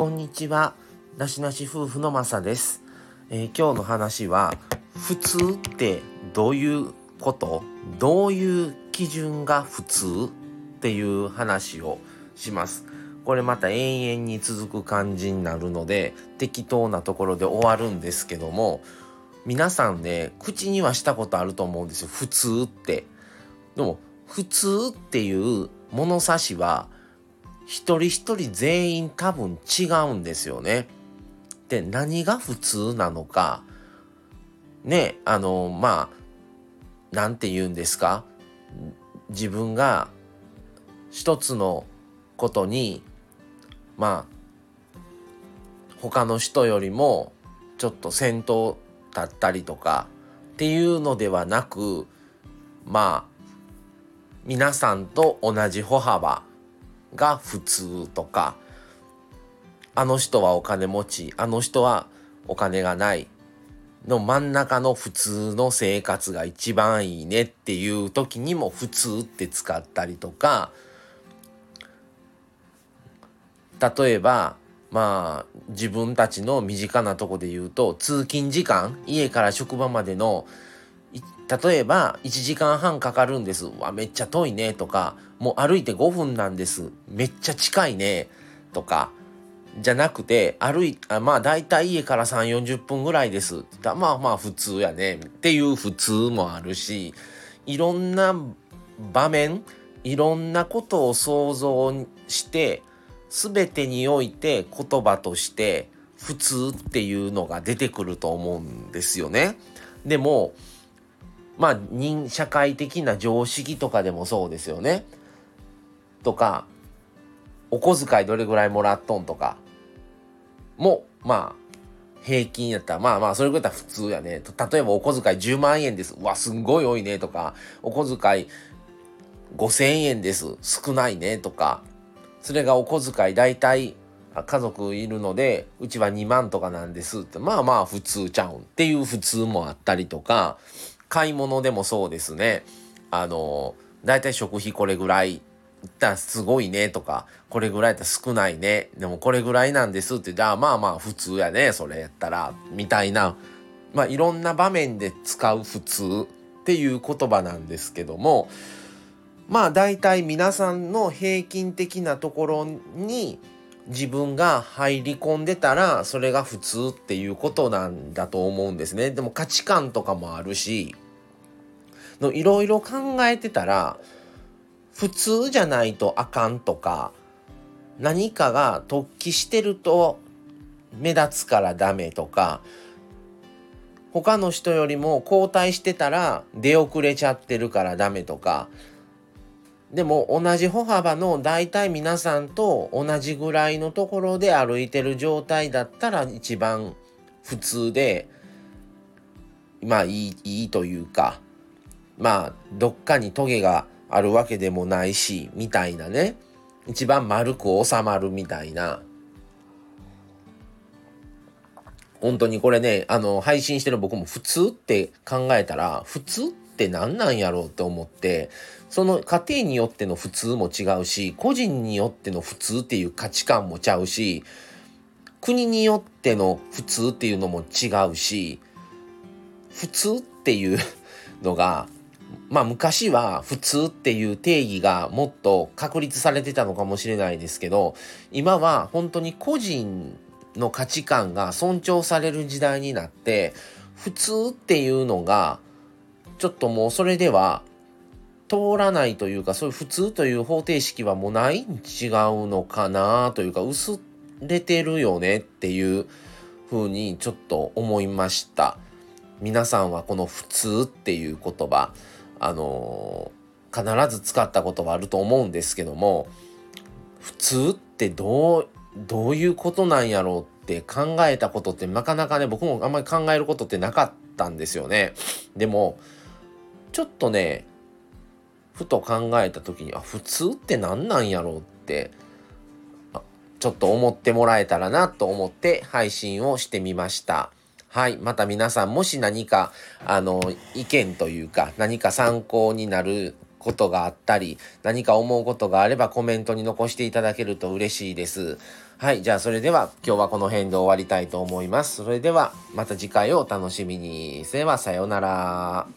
こんにちは。なしなし夫婦のまさです、えー今日の話は、普通ってどういうこと？どういう基準が普通っていう話をします。これまた永遠に続く感じになるので、適当なところで終わるんですけども、皆さんね、口にはしたことあると思うんですよ。普通って。でも、普通っていう物差しは、一人一人全員多分違うんですよね。で、何が普通なのか、ね、あの、まあ、なんて言うんですか自分が一つのことに、まあ、他の人よりもちょっと先頭だったりとかっていうのではなく、まあ、皆さんと同じ歩幅が普通とかあの人はお金持ちあの人はお金がないの真ん中の普通の生活が一番いいねっていう時にも普通って使ったりとか例えばまあ自分たちの身近なとこで言うと通勤時間家から職場までの例えば1時間半かかるんです。わ、めっちゃ遠いねとか、もう歩いて5分なんです。めっちゃ近いねとか、じゃなくて、歩い、あまあ大体家から3、40分ぐらいです。って言ったらまあまあ普通やねっていう普通もあるし、いろんな場面、いろんなことを想像して、全てにおいて言葉として普通っていうのが出てくると思うんですよね。でも、まあ人社会的な常識とかでもそうですよね。とかお小遣いどれぐらいもらっとんとかもまあ平均やったらまあまあそれぐらいだったら普通やね。例えばお小遣い10万円です。うわすんごい多いねとかお小遣い5,000円です少ないねとかそれがお小遣い大体家族いるのでうちは2万とかなんですってまあまあ普通ちゃうんっていう普通もあったりとか買い物でもそうですね。あの大体食費これぐらいいったらすごいねとかこれぐらいやったら少ないね。でもこれぐらいなんですって言ってあまあまあ普通やねそれやったらみたいな。まあいろんな場面で使う普通っていう言葉なんですけどもまあ大体皆さんの平均的なところに自分が入り込んでたらそれが普通っていうことなんだと思うんですね。でも価値観とかもあるしのいろいろ考えてたら普通じゃないとあかんとか何かが突起してると目立つからダメとか他の人よりも後退してたら出遅れちゃってるからダメとかでも同じ歩幅の大体皆さんと同じぐらいのところで歩いてる状態だったら一番普通でまあいいいいというかまあどっかにトゲがあるわけでもないしみたいなね。一番丸く収まるみたいな。本当にこれねあの配信してる僕も普通って考えたら普通って何なんやろうって思ってその家庭によっての普通も違うし個人によっての普通っていう価値観もちゃうし国によっての普通っていうのも違うし普通っていうのがまあ昔は普通っていう定義がもっと確立されてたのかもしれないですけど今は本当に個人の価値観が尊重される時代になって普通っていうのがちょっともうそれでは通らないというかそういう普通という方程式はもうない違うのかなというか薄れてるよねっていうふうにちょっと思いました。皆さんはこの普通っていう言葉あのー必ず使ったことはあると思うんですけども普通ってどうどういうことなんやろうって考えたことってなかなかね僕もあんまり考えることってなかったんですよねでもちょっとねふと考えた時にあ普通って何なんやろうってちょっと思ってもらえたらなと思って配信をしてみました。はい。また皆さんもし何か、あの、意見というか、何か参考になることがあったり、何か思うことがあればコメントに残していただけると嬉しいです。はい。じゃあ、それでは今日はこの辺で終わりたいと思います。それでは、また次回をお楽しみに。それでは、さようなら。